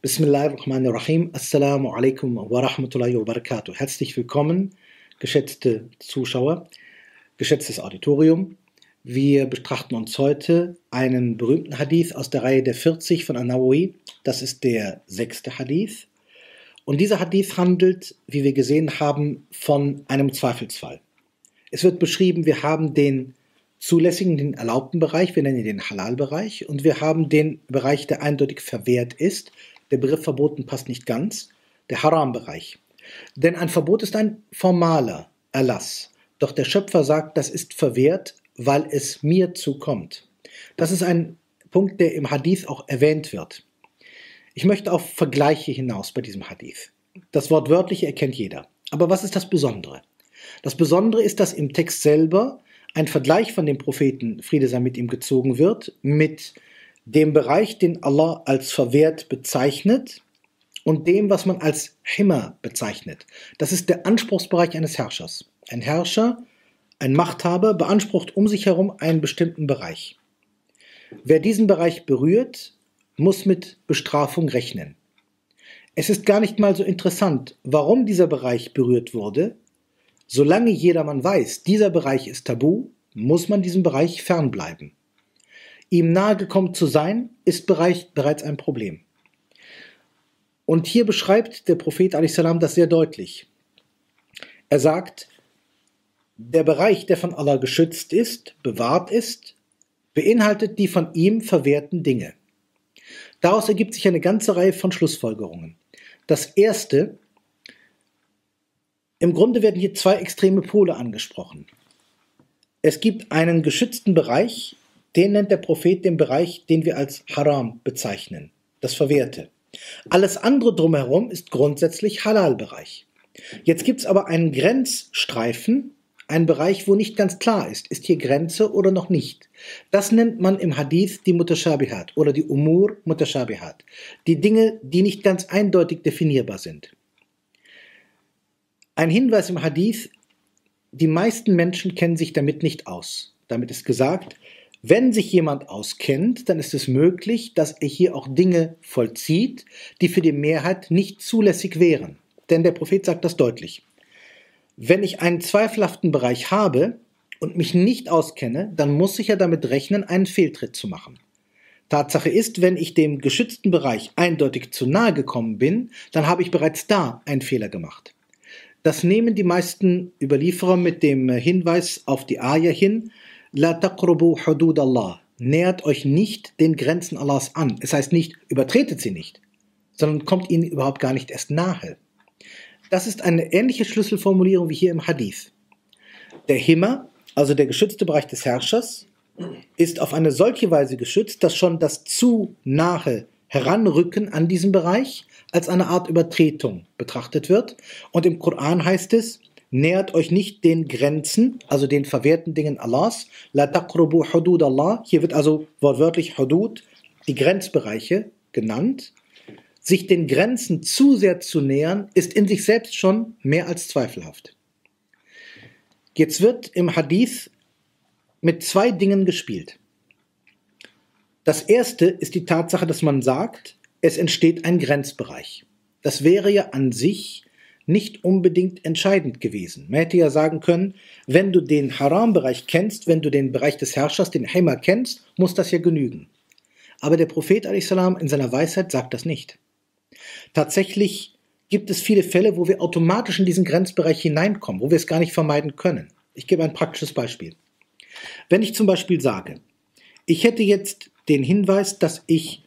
Bismillahirrahmanirrahim. Assalamu alaikum wa rahmatullahi wa barakatuh. Herzlich willkommen, geschätzte Zuschauer, geschätztes Auditorium. Wir betrachten uns heute einen berühmten Hadith aus der Reihe der 40 von An-Nawawi. Das ist der sechste Hadith. Und dieser Hadith handelt, wie wir gesehen haben, von einem Zweifelsfall. Es wird beschrieben, wir haben den zulässigen, den erlaubten Bereich, wir nennen ihn den Halal-Bereich, und wir haben den Bereich, der eindeutig verwehrt ist, der Begriff verboten passt nicht ganz, der Haram-Bereich. Denn ein Verbot ist ein formaler Erlass. Doch der Schöpfer sagt, das ist verwehrt, weil es mir zukommt. Das ist ein Punkt, der im Hadith auch erwähnt wird. Ich möchte auf Vergleiche hinaus bei diesem Hadith. Das Wort wörtliche erkennt jeder. Aber was ist das Besondere? Das Besondere ist, dass im Text selber ein Vergleich von dem Propheten, Friede sei mit ihm, gezogen wird, mit dem Bereich, den Allah als verwehrt bezeichnet und dem, was man als Himmer bezeichnet. Das ist der Anspruchsbereich eines Herrschers. Ein Herrscher, ein Machthaber beansprucht um sich herum einen bestimmten Bereich. Wer diesen Bereich berührt, muss mit Bestrafung rechnen. Es ist gar nicht mal so interessant, warum dieser Bereich berührt wurde. Solange jedermann weiß, dieser Bereich ist tabu, muss man diesem Bereich fernbleiben. Ihm nahegekommen zu sein, ist bereits ein Problem. Und hier beschreibt der Prophet salam das sehr deutlich. Er sagt, der Bereich, der von Allah geschützt ist, bewahrt ist, beinhaltet die von ihm verwehrten Dinge. Daraus ergibt sich eine ganze Reihe von Schlussfolgerungen. Das erste, im Grunde werden hier zwei extreme Pole angesprochen. Es gibt einen geschützten Bereich, den nennt der Prophet den Bereich, den wir als Haram bezeichnen, das Verwehrte. Alles andere drumherum ist grundsätzlich Halal-Bereich. Jetzt gibt es aber einen Grenzstreifen, einen Bereich, wo nicht ganz klar ist, ist hier Grenze oder noch nicht. Das nennt man im Hadith die Mutashabihat oder die Umur Mutashabihat. Die Dinge, die nicht ganz eindeutig definierbar sind. Ein Hinweis im Hadith, die meisten Menschen kennen sich damit nicht aus. Damit ist gesagt, wenn sich jemand auskennt, dann ist es möglich, dass er hier auch Dinge vollzieht, die für die Mehrheit nicht zulässig wären. Denn der Prophet sagt das deutlich. Wenn ich einen zweifelhaften Bereich habe und mich nicht auskenne, dann muss ich ja damit rechnen, einen Fehltritt zu machen. Tatsache ist, wenn ich dem geschützten Bereich eindeutig zu nahe gekommen bin, dann habe ich bereits da einen Fehler gemacht. Das nehmen die meisten Überlieferer mit dem Hinweis auf die Ayah hin, La taqrubu hudud Allah. Nähert euch nicht den Grenzen Allahs an. Es heißt nicht, übertretet sie nicht, sondern kommt ihnen überhaupt gar nicht erst nahe. Das ist eine ähnliche Schlüsselformulierung wie hier im Hadith. Der Himmer, also der geschützte Bereich des Herrschers, ist auf eine solche Weise geschützt, dass schon das zu nahe Heranrücken an diesen Bereich als eine Art Übertretung betrachtet wird. Und im Koran heißt es, nähert euch nicht den Grenzen, also den verwehrten Dingen Allahs. La taqrubu hudud Allah. Hier wird also wortwörtlich Hudud, die Grenzbereiche genannt. Sich den Grenzen zu sehr zu nähern, ist in sich selbst schon mehr als zweifelhaft. Jetzt wird im Hadith mit zwei Dingen gespielt. Das erste ist die Tatsache, dass man sagt, es entsteht ein Grenzbereich. Das wäre ja an sich nicht unbedingt entscheidend gewesen. Man hätte ja sagen können, wenn du den Haram-Bereich kennst, wenn du den Bereich des Herrschers, den Heimer kennst, muss das ja genügen. Aber der Prophet in seiner Weisheit sagt das nicht. Tatsächlich gibt es viele Fälle, wo wir automatisch in diesen Grenzbereich hineinkommen, wo wir es gar nicht vermeiden können. Ich gebe ein praktisches Beispiel. Wenn ich zum Beispiel sage, ich hätte jetzt den Hinweis, dass ich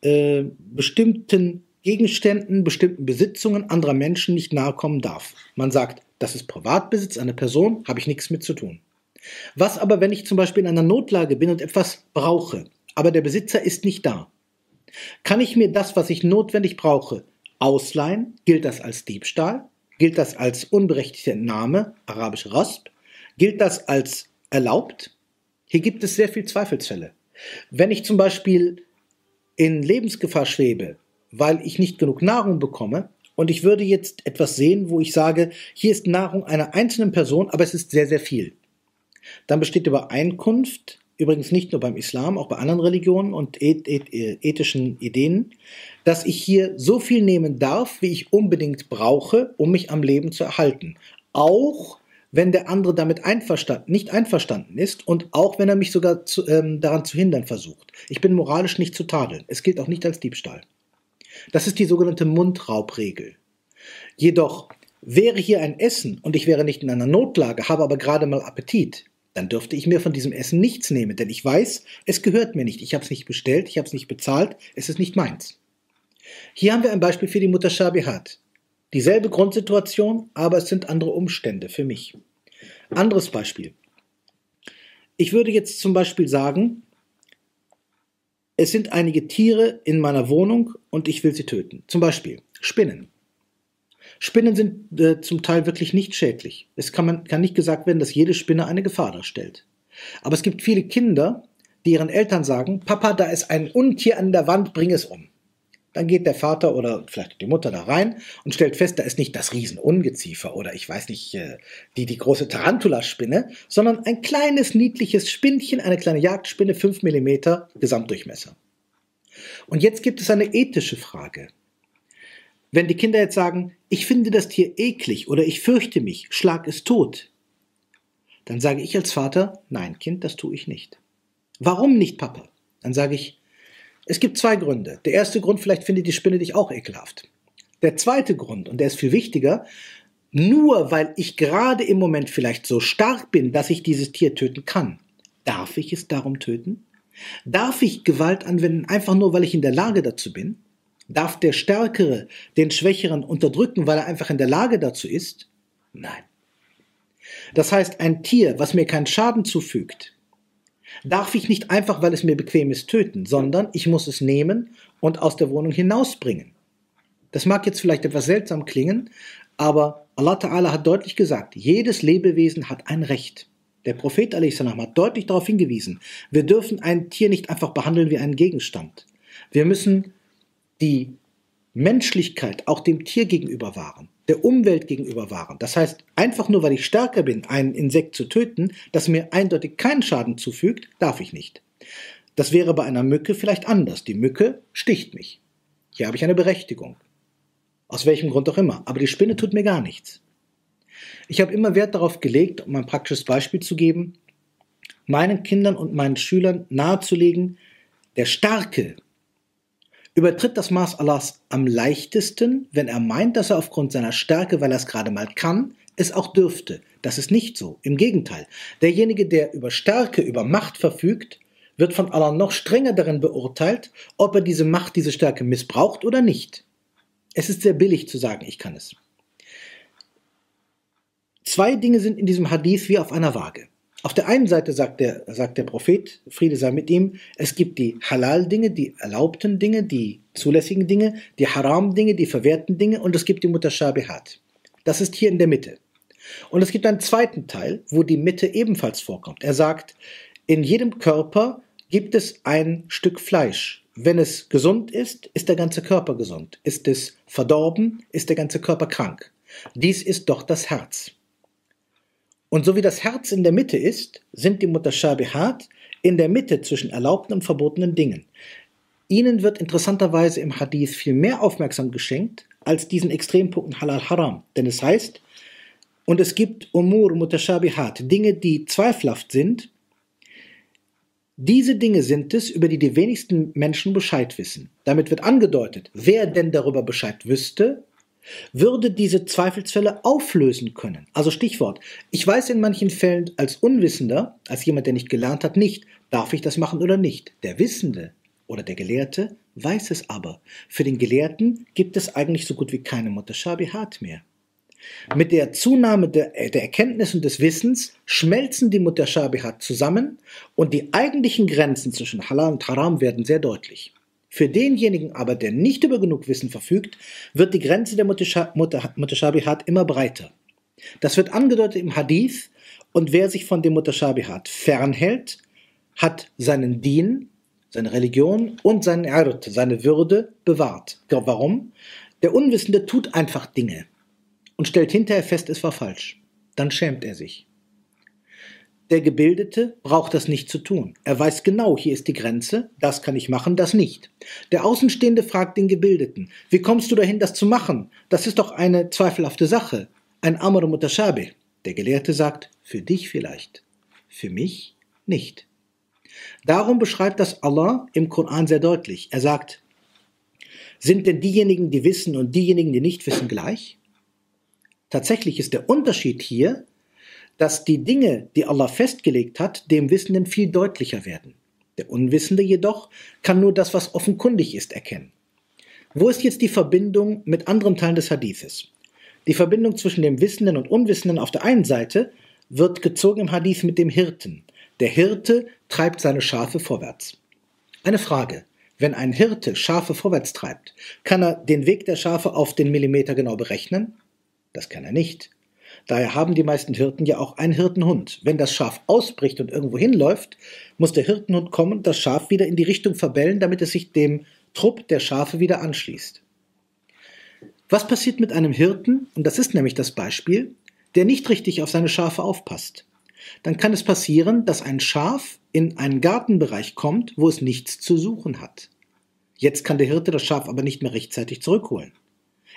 äh, bestimmten Gegenständen, bestimmten Besitzungen anderer Menschen nicht nahe kommen darf. Man sagt, das ist Privatbesitz einer Person, habe ich nichts mit zu tun. Was aber, wenn ich zum Beispiel in einer Notlage bin und etwas brauche, aber der Besitzer ist nicht da? Kann ich mir das, was ich notwendig brauche, ausleihen? Gilt das als Diebstahl? Gilt das als unberechtigte Entnahme, arabisch Rasp? Gilt das als erlaubt? Hier gibt es sehr viele Zweifelsfälle. Wenn ich zum Beispiel in Lebensgefahr schwebe, weil ich nicht genug Nahrung bekomme. Und ich würde jetzt etwas sehen, wo ich sage, hier ist Nahrung einer einzelnen Person, aber es ist sehr, sehr viel. Dann besteht Übereinkunft übrigens nicht nur beim Islam, auch bei anderen Religionen und eth ethischen Ideen, dass ich hier so viel nehmen darf, wie ich unbedingt brauche, um mich am Leben zu erhalten. Auch wenn der andere damit einverstanden, nicht einverstanden ist und auch wenn er mich sogar zu, ähm, daran zu hindern versucht. Ich bin moralisch nicht zu tadeln. Es gilt auch nicht als Diebstahl. Das ist die sogenannte Mundraubregel. Jedoch wäre hier ein Essen und ich wäre nicht in einer Notlage, habe aber gerade mal Appetit, dann dürfte ich mir von diesem Essen nichts nehmen, denn ich weiß, es gehört mir nicht. Ich habe es nicht bestellt, ich habe es nicht bezahlt, es ist nicht meins. Hier haben wir ein Beispiel für die Mutashabihat. Dieselbe Grundsituation, aber es sind andere Umstände für mich. Anderes Beispiel. Ich würde jetzt zum Beispiel sagen, es sind einige Tiere in meiner Wohnung und ich will sie töten. Zum Beispiel Spinnen. Spinnen sind äh, zum Teil wirklich nicht schädlich. Es kann, man, kann nicht gesagt werden, dass jede Spinne eine Gefahr darstellt. Aber es gibt viele Kinder, die ihren Eltern sagen, Papa, da ist ein Untier an der Wand, bring es um. Dann geht der Vater oder vielleicht die Mutter da rein und stellt fest, da ist nicht das Riesenungeziefer oder ich weiß nicht, äh, die, die große Tarantulaspinne, sondern ein kleines, niedliches Spinnchen, eine kleine Jagdspinne, 5 mm Gesamtdurchmesser. Und jetzt gibt es eine ethische Frage. Wenn die Kinder jetzt sagen, ich finde das Tier eklig oder ich fürchte mich, schlag es tot, dann sage ich als Vater, nein, Kind, das tue ich nicht. Warum nicht, Papa? Dann sage ich, es gibt zwei Gründe. Der erste Grund, vielleicht findet die Spinne dich auch ekelhaft. Der zweite Grund, und der ist viel wichtiger, nur weil ich gerade im Moment vielleicht so stark bin, dass ich dieses Tier töten kann, darf ich es darum töten? Darf ich Gewalt anwenden, einfach nur weil ich in der Lage dazu bin? Darf der Stärkere den Schwächeren unterdrücken, weil er einfach in der Lage dazu ist? Nein. Das heißt, ein Tier, was mir keinen Schaden zufügt, darf ich nicht einfach, weil es mir bequem ist, töten, sondern ich muss es nehmen und aus der Wohnung hinausbringen. Das mag jetzt vielleicht etwas seltsam klingen, aber Allah Ta'ala hat deutlich gesagt, jedes Lebewesen hat ein Recht. Der Prophet a.s. hat deutlich darauf hingewiesen, wir dürfen ein Tier nicht einfach behandeln wie einen Gegenstand. Wir müssen die Menschlichkeit auch dem Tier gegenüber wahren der Umwelt gegenüber wahren. Das heißt, einfach nur weil ich stärker bin, ein Insekt zu töten, das mir eindeutig keinen Schaden zufügt, darf ich nicht. Das wäre bei einer Mücke vielleicht anders. Die Mücke sticht mich. Hier habe ich eine Berechtigung. Aus welchem Grund auch immer. Aber die Spinne tut mir gar nichts. Ich habe immer Wert darauf gelegt, um ein praktisches Beispiel zu geben, meinen Kindern und meinen Schülern nahezulegen, der Starke übertritt das Maß Allahs am leichtesten, wenn er meint, dass er aufgrund seiner Stärke, weil er es gerade mal kann, es auch dürfte. Das ist nicht so. Im Gegenteil. Derjenige, der über Stärke, über Macht verfügt, wird von Allah noch strenger darin beurteilt, ob er diese Macht, diese Stärke missbraucht oder nicht. Es ist sehr billig zu sagen, ich kann es. Zwei Dinge sind in diesem Hadith wie auf einer Waage. Auf der einen Seite sagt der, sagt der Prophet, Friede sei mit ihm, es gibt die Halal-Dinge, die erlaubten Dinge, die zulässigen Dinge, die Haram-Dinge, die verwehrten Dinge und es gibt die Mutashabihat. Das ist hier in der Mitte. Und es gibt einen zweiten Teil, wo die Mitte ebenfalls vorkommt. Er sagt, in jedem Körper gibt es ein Stück Fleisch. Wenn es gesund ist, ist der ganze Körper gesund. Ist es verdorben, ist der ganze Körper krank. Dies ist doch das Herz. Und so wie das Herz in der Mitte ist, sind die Mutashabihat in der Mitte zwischen erlaubten und verbotenen Dingen. Ihnen wird interessanterweise im Hadith viel mehr Aufmerksam geschenkt als diesen Extrempunkten Halal Haram. Denn es heißt, und es gibt Umur Mutashabihat, Dinge, die zweifelhaft sind. Diese Dinge sind es, über die die wenigsten Menschen Bescheid wissen. Damit wird angedeutet, wer denn darüber Bescheid wüsste, würde diese Zweifelsfälle auflösen können. Also Stichwort, ich weiß in manchen Fällen als Unwissender, als jemand, der nicht gelernt hat, nicht, darf ich das machen oder nicht. Der Wissende oder der Gelehrte weiß es aber. Für den Gelehrten gibt es eigentlich so gut wie keine Mutashabihat mehr. Mit der Zunahme der, äh, der Erkenntnis und des Wissens schmelzen die Mutashabihat zusammen und die eigentlichen Grenzen zwischen Halal und Haram werden sehr deutlich. Für denjenigen aber, der nicht über genug Wissen verfügt, wird die Grenze der Mutashabihat immer breiter. Das wird angedeutet im Hadith und wer sich von dem Mutashabihat fernhält, hat seinen Dien, seine Religion und seinen Erd, seine Würde bewahrt. Warum? Der Unwissende tut einfach Dinge und stellt hinterher fest, es war falsch. Dann schämt er sich. Der Gebildete braucht das nicht zu tun. Er weiß genau, hier ist die Grenze, das kann ich machen, das nicht. Der Außenstehende fragt den Gebildeten, wie kommst du dahin, das zu machen? Das ist doch eine zweifelhafte Sache, ein Amr Mutashabih. Der Gelehrte sagt, für dich vielleicht, für mich nicht. Darum beschreibt das Allah im Koran sehr deutlich. Er sagt, sind denn diejenigen, die wissen und diejenigen, die nicht wissen, gleich? Tatsächlich ist der Unterschied hier, dass die Dinge, die Allah festgelegt hat, dem Wissenden viel deutlicher werden. Der Unwissende jedoch kann nur das, was offenkundig ist, erkennen. Wo ist jetzt die Verbindung mit anderen Teilen des Hadithes? Die Verbindung zwischen dem Wissenden und Unwissenden auf der einen Seite wird gezogen im Hadith mit dem Hirten. Der Hirte treibt seine Schafe vorwärts. Eine Frage. Wenn ein Hirte Schafe vorwärts treibt, kann er den Weg der Schafe auf den Millimeter genau berechnen? Das kann er nicht. Daher haben die meisten Hirten ja auch einen Hirtenhund. Wenn das Schaf ausbricht und irgendwo hinläuft, muss der Hirtenhund kommen und das Schaf wieder in die Richtung verbellen, damit es sich dem Trupp der Schafe wieder anschließt. Was passiert mit einem Hirten, und das ist nämlich das Beispiel, der nicht richtig auf seine Schafe aufpasst? Dann kann es passieren, dass ein Schaf in einen Gartenbereich kommt, wo es nichts zu suchen hat. Jetzt kann der Hirte das Schaf aber nicht mehr rechtzeitig zurückholen.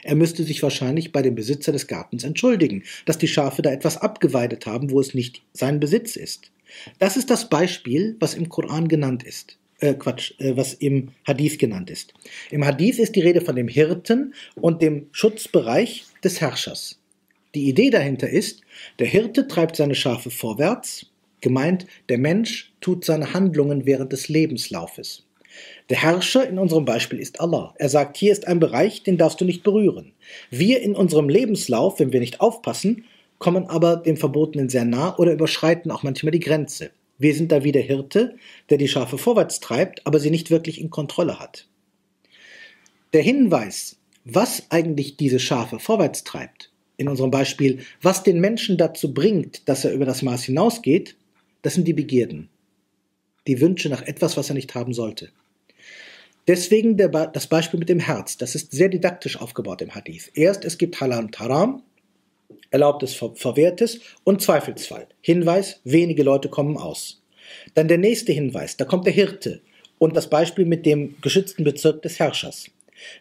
Er müsste sich wahrscheinlich bei dem Besitzer des Gartens entschuldigen, dass die Schafe da etwas abgeweidet haben, wo es nicht sein Besitz ist. Das ist das Beispiel, was im Koran genannt ist. Äh, Quatsch, äh, was im Hadith genannt ist. Im Hadith ist die Rede von dem Hirten und dem Schutzbereich des Herrschers. Die Idee dahinter ist, der Hirte treibt seine Schafe vorwärts, gemeint, der Mensch tut seine Handlungen während des Lebenslaufes. Der Herrscher in unserem Beispiel ist Allah. Er sagt, hier ist ein Bereich, den darfst du nicht berühren. Wir in unserem Lebenslauf, wenn wir nicht aufpassen, kommen aber dem Verbotenen sehr nah oder überschreiten auch manchmal die Grenze. Wir sind da wie der Hirte, der die Schafe vorwärts treibt, aber sie nicht wirklich in Kontrolle hat. Der Hinweis, was eigentlich diese Schafe vorwärts treibt, in unserem Beispiel, was den Menschen dazu bringt, dass er über das Maß hinausgeht, das sind die Begierden, die Wünsche nach etwas, was er nicht haben sollte. Deswegen der, das Beispiel mit dem Herz. Das ist sehr didaktisch aufgebaut im Hadith. Erst, es gibt Halal und Haram, Erlaubtes, Verwehrtes und Zweifelsfall. Hinweis, wenige Leute kommen aus. Dann der nächste Hinweis, da kommt der Hirte und das Beispiel mit dem geschützten Bezirk des Herrschers.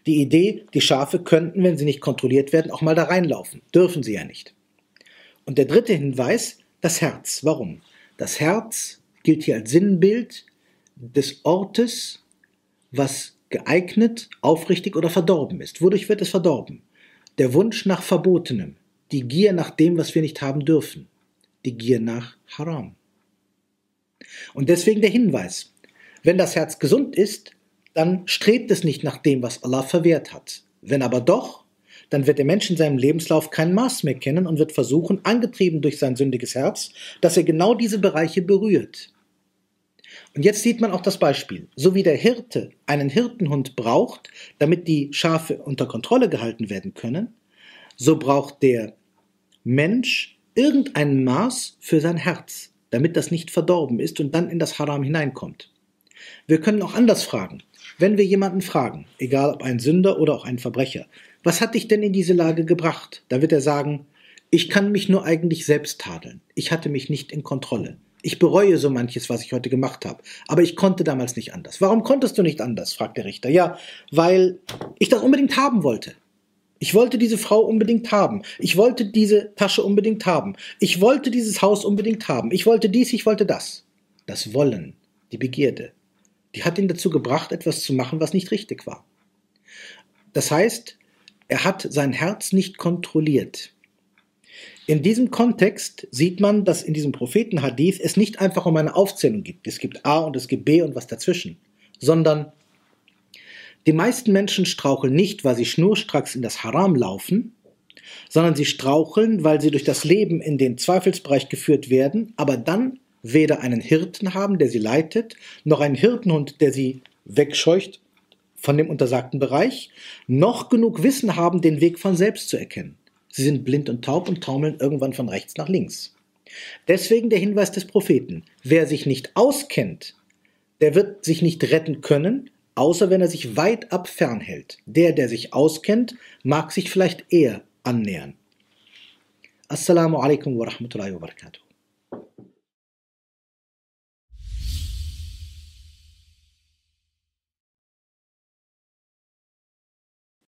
Die Idee, die Schafe könnten, wenn sie nicht kontrolliert werden, auch mal da reinlaufen. Dürfen sie ja nicht. Und der dritte Hinweis, das Herz. Warum? Das Herz gilt hier als Sinnbild des Ortes, was geeignet, aufrichtig oder verdorben ist. Wodurch wird es verdorben? Der Wunsch nach Verbotenem, die Gier nach dem, was wir nicht haben dürfen, die Gier nach Haram. Und deswegen der Hinweis, wenn das Herz gesund ist, dann strebt es nicht nach dem, was Allah verwehrt hat. Wenn aber doch, dann wird der Mensch in seinem Lebenslauf kein Maß mehr kennen und wird versuchen, angetrieben durch sein sündiges Herz, dass er genau diese Bereiche berührt. Und jetzt sieht man auch das Beispiel. So wie der Hirte einen Hirtenhund braucht, damit die Schafe unter Kontrolle gehalten werden können, so braucht der Mensch irgendein Maß für sein Herz, damit das nicht verdorben ist und dann in das Haram hineinkommt. Wir können auch anders fragen. Wenn wir jemanden fragen, egal ob ein Sünder oder auch ein Verbrecher, was hat dich denn in diese Lage gebracht? Da wird er sagen, ich kann mich nur eigentlich selbst tadeln. Ich hatte mich nicht in Kontrolle. Ich bereue so manches, was ich heute gemacht habe. Aber ich konnte damals nicht anders. Warum konntest du nicht anders? fragt der Richter. Ja, weil ich das unbedingt haben wollte. Ich wollte diese Frau unbedingt haben. Ich wollte diese Tasche unbedingt haben. Ich wollte dieses Haus unbedingt haben. Ich wollte dies, ich wollte das. Das Wollen, die Begierde, die hat ihn dazu gebracht, etwas zu machen, was nicht richtig war. Das heißt, er hat sein Herz nicht kontrolliert. In diesem Kontext sieht man, dass in diesem Propheten Hadith es nicht einfach um eine Aufzählung gibt. Es gibt A und es gibt B und was dazwischen, sondern die meisten Menschen straucheln nicht, weil sie schnurstracks in das Haram laufen, sondern sie straucheln, weil sie durch das Leben in den Zweifelsbereich geführt werden, aber dann weder einen Hirten haben, der sie leitet, noch einen Hirtenhund, der sie wegscheucht von dem untersagten Bereich, noch genug Wissen haben, den Weg von selbst zu erkennen. Sie sind blind und taub und taumeln irgendwann von rechts nach links. Deswegen der Hinweis des Propheten. Wer sich nicht auskennt, der wird sich nicht retten können, außer wenn er sich weit ab fernhält. Der, der sich auskennt, mag sich vielleicht eher annähern. Assalamu alaikum wa rahmatullahi wa barakatuh.